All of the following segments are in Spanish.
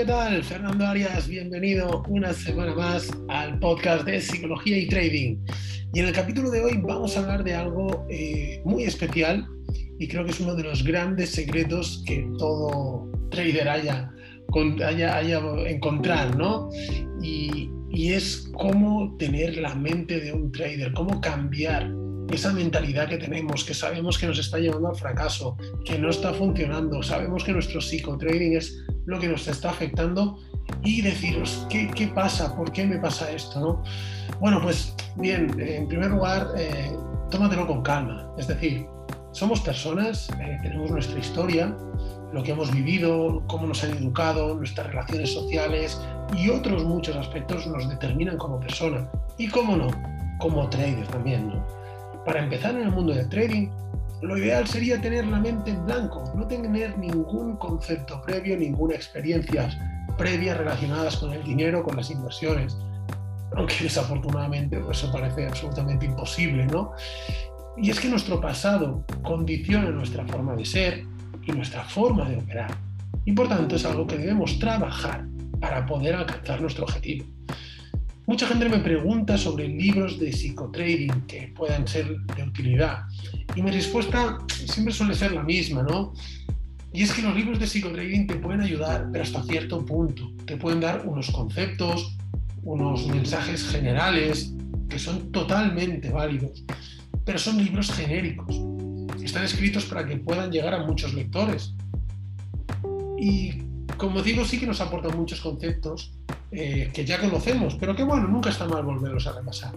¿qué tal? Fernando Arias, bienvenido una semana más al podcast de Psicología y Trading. Y en el capítulo de hoy vamos a hablar de algo eh, muy especial y creo que es uno de los grandes secretos que todo trader haya, haya, haya encontrar, ¿no? Y, y es cómo tener la mente de un trader, cómo cambiar esa mentalidad que tenemos, que sabemos que nos está llevando al fracaso, que no está funcionando, sabemos que nuestro psicotrading es lo que nos está afectando y deciros qué, qué pasa, por qué me pasa esto, ¿no? Bueno, pues bien, en primer lugar, eh, tómatelo con calma, es decir, somos personas, eh, tenemos nuestra historia, lo que hemos vivido, cómo nos han educado, nuestras relaciones sociales y otros muchos aspectos nos determinan como persona y, cómo no, como trader también, ¿no? Para empezar en el mundo del trading, lo ideal sería tener la mente en blanco, no tener ningún concepto previo, ninguna experiencia previa relacionadas con el dinero, con las inversiones. Aunque desafortunadamente pues, eso parece absolutamente imposible, ¿no? Y es que nuestro pasado condiciona nuestra forma de ser y nuestra forma de operar. Y por tanto es algo que debemos trabajar para poder alcanzar nuestro objetivo. Mucha gente me pregunta sobre libros de psicotrading que puedan ser de utilidad. Y mi respuesta siempre suele ser la misma, ¿no? Y es que los libros de psicotrading te pueden ayudar, pero hasta cierto punto. Te pueden dar unos conceptos, unos mensajes generales que son totalmente válidos, pero son libros genéricos. Están escritos para que puedan llegar a muchos lectores. Y como digo, sí que nos aportan muchos conceptos, eh, que ya conocemos, pero que bueno, nunca está mal volverlos a repasar.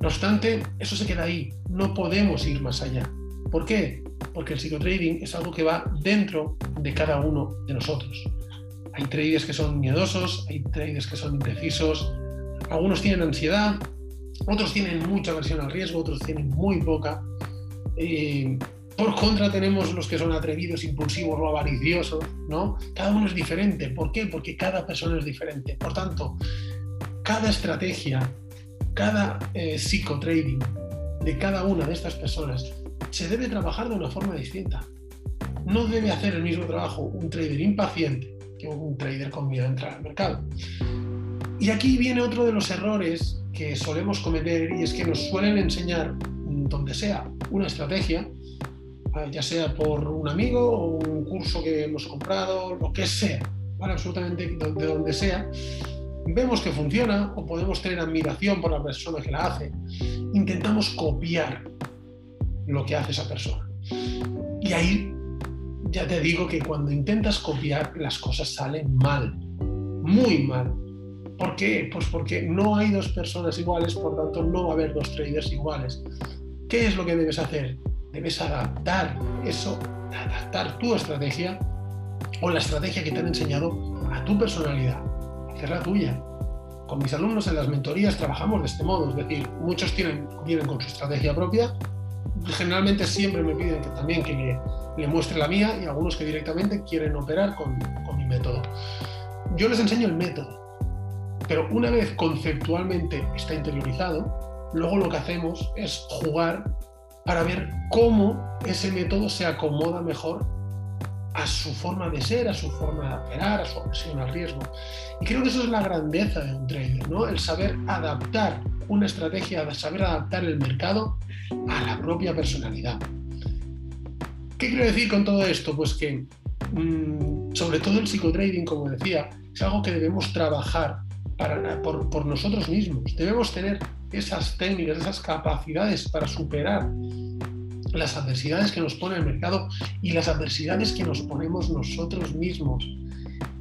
No obstante, eso se queda ahí, no podemos ir más allá. ¿Por qué? Porque el psicotrading es algo que va dentro de cada uno de nosotros. Hay traders que son miedosos, hay traders que son indecisos, algunos tienen ansiedad, otros tienen mucha aversión al riesgo, otros tienen muy poca. Eh, por contra tenemos los que son atrevidos, impulsivos o avariciosos, ¿no? Cada uno es diferente. ¿Por qué? Porque cada persona es diferente. Por tanto, cada estrategia, cada eh, psicotrading de cada una de estas personas se debe trabajar de una forma distinta. No debe hacer el mismo trabajo un trader impaciente que un trader con miedo a entrar al mercado. Y aquí viene otro de los errores que solemos cometer y es que nos suelen enseñar, donde sea, una estrategia ya sea por un amigo o un curso que hemos comprado, lo que sea, absolutamente de donde sea, vemos que funciona o podemos tener admiración por la persona que la hace, intentamos copiar lo que hace esa persona. Y ahí ya te digo que cuando intentas copiar las cosas salen mal, muy mal. ¿Por qué? Pues porque no hay dos personas iguales, por tanto no va a haber dos traders iguales. ¿Qué es lo que debes hacer? Debes adaptar eso, adaptar tu estrategia o la estrategia que te han enseñado a tu personalidad, hacerla tuya. Con mis alumnos en las mentorías trabajamos de este modo, es decir, muchos tienen, vienen con su estrategia propia, generalmente siempre me piden que también que le, muestre la mía y algunos que directamente quieren operar con, con mi método. Yo les enseño el método, pero una vez conceptualmente está interiorizado, luego lo que hacemos es jugar para ver cómo ese método se acomoda mejor a su forma de ser, a su forma de operar, a su aversión al riesgo. Y creo que eso es la grandeza de un trader, ¿no? El saber adaptar una estrategia, saber adaptar el mercado a la propia personalidad. ¿Qué quiero decir con todo esto? Pues que, mm, sobre todo el psicotrading, como decía, es algo que debemos trabajar por, por nosotros mismos. Debemos tener esas técnicas, esas capacidades para superar las adversidades que nos pone el mercado y las adversidades que nos ponemos nosotros mismos.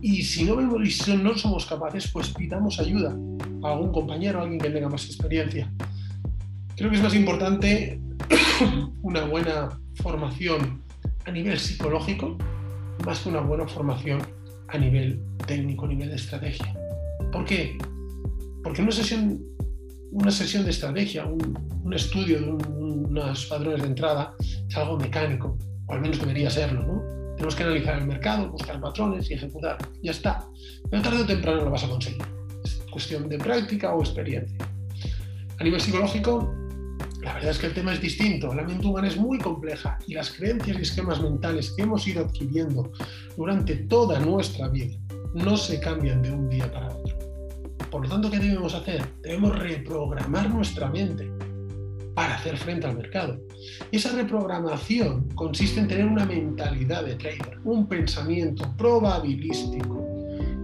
Y si no, no somos capaces, pues pidamos ayuda a algún compañero, a alguien que tenga más experiencia. Creo que es más importante una buena formación a nivel psicológico más que una buena formación a nivel técnico, a nivel de estrategia. ¿Por qué? Porque una sesión una sesión de estrategia, un, estudio de unos padrones de entrada es algo mecánico, o al menos debería serlo, ¿no? Tenemos que analizar el mercado, buscar patrones y ejecutar. Ya está. Pero tarde o temprano lo vas a conseguir. Es cuestión de práctica o experiencia. A nivel psicológico, la verdad es que el tema es distinto. La mente humana es muy compleja y las creencias y esquemas mentales que hemos ido adquiriendo durante toda nuestra vida no se cambian de un día para otro. Por lo tanto, ¿qué debemos hacer? Debemos reprogramar nuestra mente para hacer frente al mercado. Y esa reprogramación consiste en tener una mentalidad de trader, un pensamiento probabilístico.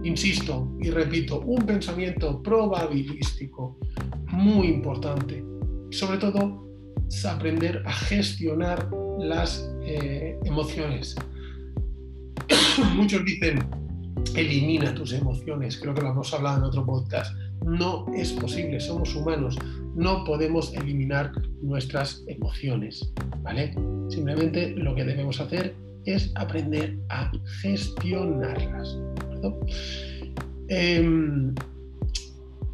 Insisto y repito, un pensamiento probabilístico muy importante. Sobre todo, es aprender a gestionar las eh, emociones. Muchos dicen, elimina tus emociones, creo que lo hemos hablado en otro podcast. No es posible, somos humanos, no podemos eliminar nuestras emociones, ¿vale? Simplemente lo que debemos hacer es aprender a gestionarlas. Em,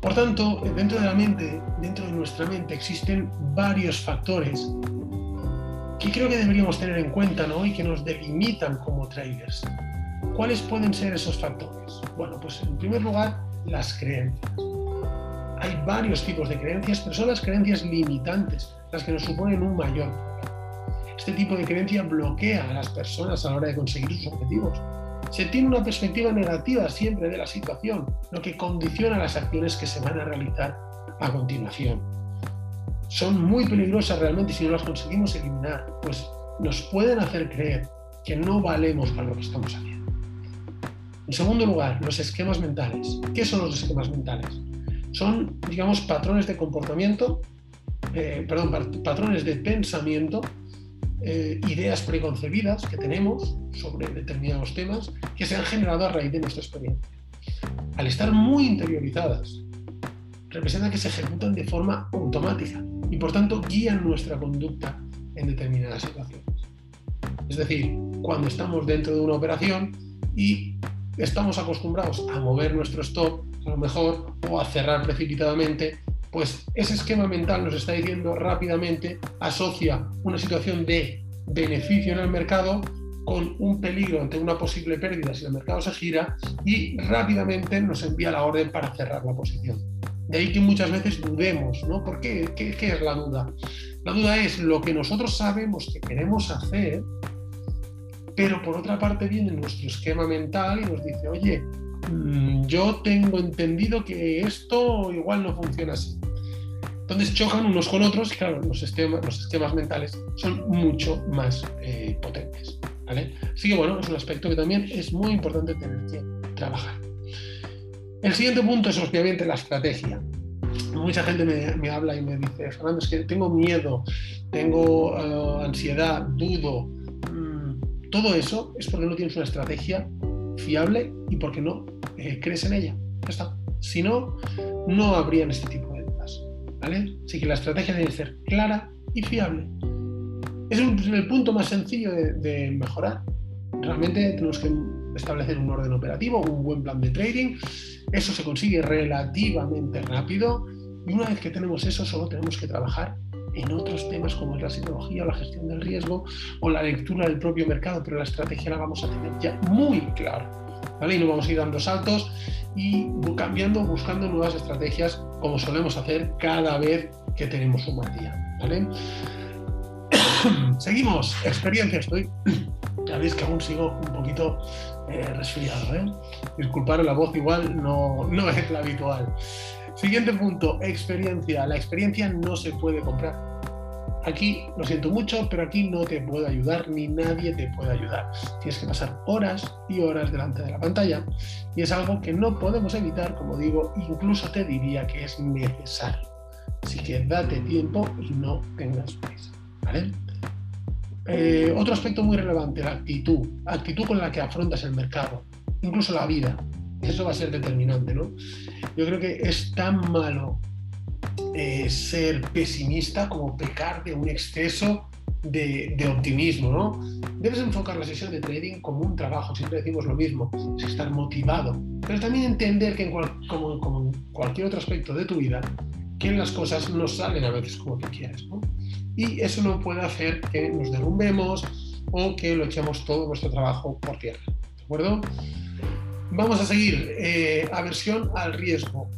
por tanto, dentro de la mente, dentro de nuestra mente existen varios factores que creo que deberíamos tener en cuenta ¿no? y que nos delimitan como traders. ¿Cuáles pueden ser esos factores? Bueno, pues en primer lugar, las creencias hay varios tipos de creencias, pero son las creencias limitantes las que nos suponen un mayor problema. Este tipo de creencia bloquea a las personas a la hora de conseguir sus objetivos. Se tiene una perspectiva negativa siempre de la situación, lo que condiciona las acciones que se van a realizar a continuación. Son muy peligrosas realmente si no las conseguimos eliminar, pues nos pueden hacer creer que no valemos para lo que estamos haciendo. En segundo lugar, los esquemas mentales. ¿Qué son los esquemas mentales? son, digamos, patrones de comportamiento, eh, perdón, patrones de pensamiento, eh, ideas preconcebidas que tenemos sobre determinados temas que se han generado a raíz de nuestra experiencia. Al estar muy interiorizadas, representa que se ejecutan de forma automática y por tanto guían nuestra conducta en determinadas situaciones. Es decir, cuando estamos dentro de una operación y estamos acostumbrados a mover nuestro stop a lo mejor, o a cerrar precipitadamente, pues ese esquema mental nos está diciendo rápidamente, asocia una situación de beneficio en el mercado con un peligro ante una posible pérdida si el mercado se gira y rápidamente nos envía la orden para cerrar la posición. De ahí que muchas veces dudemos, ¿no? ¿Por qué? ¿Qué, es la duda? La duda es lo que nosotros sabemos que queremos hacer, pero por otra parte viene nuestro esquema mental y nos dice, oye, Mm, yo tengo entendido que esto igual no funciona así. Entonces chocan unos con otros y claro, los esquemas, los esquemas mentales son mucho más eh, potentes. ¿vale? Así que bueno, es un aspecto que también es muy importante tener que trabajar. El siguiente punto es obviamente la estrategia. Mucha gente me, habla y me dice, Fernando, es que tengo miedo, tengo eh, ansiedad, dudo. Todo eso es porque no tienes una estrategia fiable y porque no eh, crees en ella. Ya está. Si no, no habrían este tipo de dudas. ¿vale? Así que la estrategia debe ser clara y fiable. Es el punto más sencillo de, mejorar. Realmente tenemos que establecer un orden operativo, un buen plan de trading. Eso se consigue relativamente rápido. Y una vez que tenemos eso, solo tenemos que trabajar en otros temas como es la psicología o la gestión del riesgo o la lectura del propio mercado, pero la estrategia la vamos a tener ya muy clara. ¿vale? Y no vamos a ir dando saltos y cambiando, buscando nuevas estrategias como solemos hacer cada vez que tenemos un mal día. ¿vale? Seguimos, experiencia estoy. Ya veis que aún sigo un poquito eh, resfriado. ¿eh? Disculpar, la voz igual no, no es la habitual. Siguiente punto, experiencia. La experiencia no se puede comprar. Aquí lo siento mucho, pero aquí no te puedo ayudar ni nadie te puede ayudar. Tienes que pasar horas y horas delante de la pantalla y es algo que no podemos evitar, como digo, incluso te diría que es necesario. Así que date tiempo y no tengas prisa. ¿vale? Eh, otro aspecto muy relevante, la actitud. Actitud con la que afrontas el mercado, incluso la vida. Eso va a ser determinante, ¿no? Yo creo que es tan malo eh, ser pesimista como pecar de un exceso de, optimismo, ¿no? Debes enfocar la sesión de trading como un trabajo, siempre decimos lo mismo, es estar motivado, pero también entender que como, como, en cualquier otro aspecto de tu vida, que las cosas no salen a veces como tú quieres, ¿no? Y eso no puede hacer que nos derrumbemos o que lo echemos todo nuestro trabajo por tierra, ¿de acuerdo? Vamos a seguir. Eh, aversión al riesgo.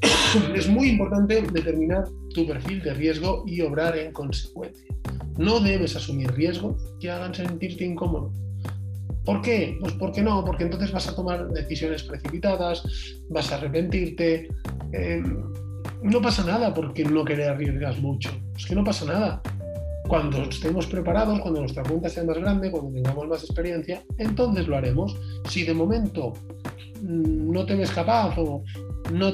es muy importante determinar tu perfil de riesgo y obrar en consecuencia. No debes asumir riesgos que hagan sentirte incómodo. ¿Por qué? Pues porque no, porque entonces vas a tomar decisiones precipitadas, vas a arrepentirte. Eh, no pasa nada porque no querer arriesgas mucho. Es que no pasa nada. Cuando estemos preparados, cuando nuestra cuenta sea más grande, cuando tengamos más experiencia, entonces lo haremos. Si de momento mm, no te ves capaz o no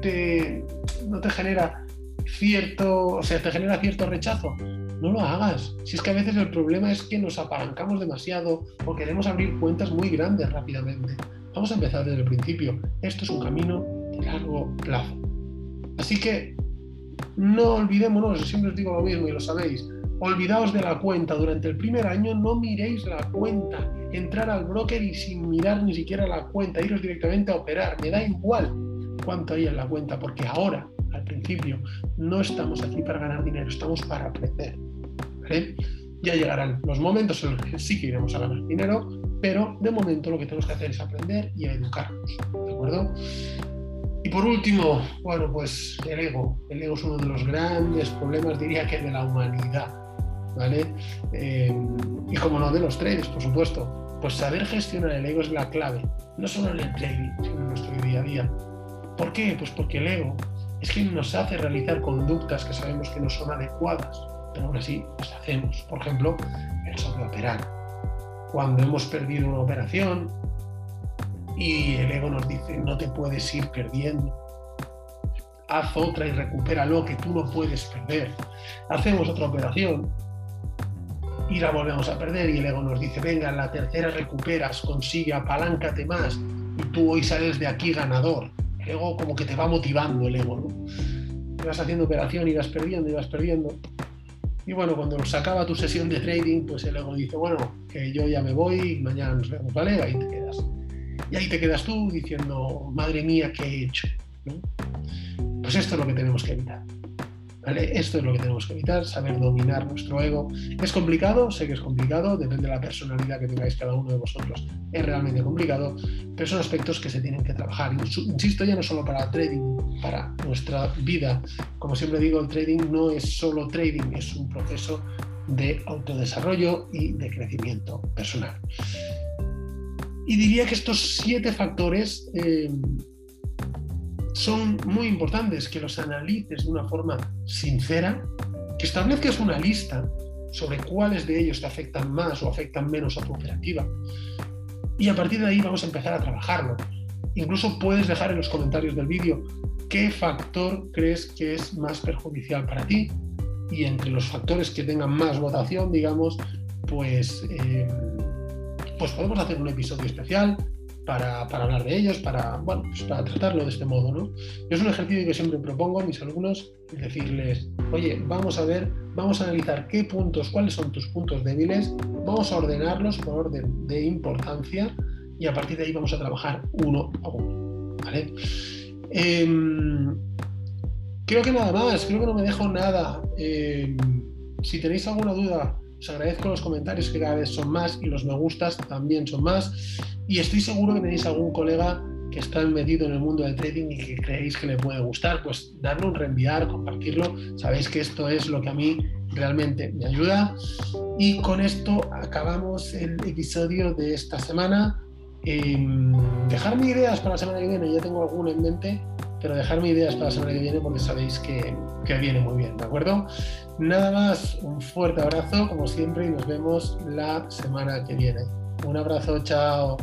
te, no te genera cierto, o sea, te genera cierto rechazo, no lo hagas. Si es que a veces el problema es que nos apalancamos demasiado o queremos abrir cuentas muy grandes rápidamente. Vamos a empezar desde el principio. Esto es un camino de largo plazo. Así que no olvidémonos, siempre os digo lo mismo y lo sabéis, olvidaos de la cuenta. Durante el primer año no miréis la cuenta. Entrar al broker y sin mirar ni siquiera la cuenta, iros directamente a operar. Me da igual cuánto hay en la cuenta, porque ahora, al principio, no estamos aquí para ganar dinero, estamos para aprender. Ya llegarán los momentos en los que sí que iremos a ganar dinero, pero de momento lo que tenemos que hacer es aprender y educarnos. ¿De acuerdo? Y por último, bueno, pues el ego. El ego es uno de los grandes problemas, diría que de la humanidad. Eh, y como no, de los traders, por supuesto. Pues saber gestionar el ego es la clave, no solo en el trading, sino en nuestro día a día. ¿Por qué? Pues porque el ego es quien nos hace realizar conductas que sabemos que no son adecuadas, pero aún así las hacemos. Por ejemplo, el sobreoperar. Cuando hemos perdido una operación y el ego nos dice, no te puedes ir perdiendo, haz otra y recupera lo que tú no puedes perder. Hacemos otra operación y la volvemos a perder y el ego nos dice, venga, la tercera recuperas, consigue, apaláncate más y tú hoy sales de aquí ganador. El ego como que te va motivando el ego, ¿no? vas haciendo operación y vas perdiendo y vas perdiendo. Y bueno, cuando se acaba tu sesión de trading, pues el ego dice, bueno, que yo ya me voy y mañana nos vemos, ¿vale? Ahí te quedas. Y ahí te quedas tú diciendo, madre mía, ¿qué he hecho? Pues esto es lo que tenemos que evitar. Esto es lo que tenemos que evitar, saber dominar nuestro ego. ¿Es complicado? Sé que es complicado, depende de la personalidad que tengáis cada uno de vosotros. Es realmente complicado, pero son aspectos que se tienen que trabajar. Insisto, ya no solo para trading, para nuestra vida. Como siempre digo, el trading no es solo trading, es un proceso de autodesarrollo y de crecimiento personal. Y diría que estos siete factores eh, son muy importantes, que los analices de una forma sincera, que establezcas una lista sobre cuáles de ellos te afectan más o afectan menos a tu operativa. Y a partir de ahí vamos a empezar a trabajarlo. Incluso puedes dejar en los comentarios del vídeo qué factor crees que es más perjudicial para ti y entre los factores que tengan más votación, digamos, pues eh, pues podemos hacer un episodio especial para, hablar de ellos, para, bueno, pues para tratarlo de este modo. ¿no? Es un ejercicio que siempre propongo a mis alumnos, decirles, oye, vamos a ver, vamos a analizar qué puntos, cuáles son tus puntos débiles, vamos a ordenarlos por orden de importancia y a partir de ahí vamos a trabajar uno a uno. Em, creo que nada más, creo que no me dejo nada. Em, si tenéis alguna duda, os agradezco los comentarios que cada vez son más y los me gustas también son más. Y estoy seguro que tenéis algún colega que está metido en el mundo del trading y que creéis que le puede gustar, pues darle un reenviar, compartirlo. Sabéis que esto es lo que a mí realmente me ayuda. Y con esto acabamos el episodio de esta semana. Eh, dejarme ideas para la semana que viene, ya tengo alguna en mente, pero dejarme ideas para la semana que viene porque sabéis que, que viene muy bien, ¿de acuerdo? Nada más, un fuerte abrazo como siempre y nos vemos la semana que viene. Un abrazo, chao.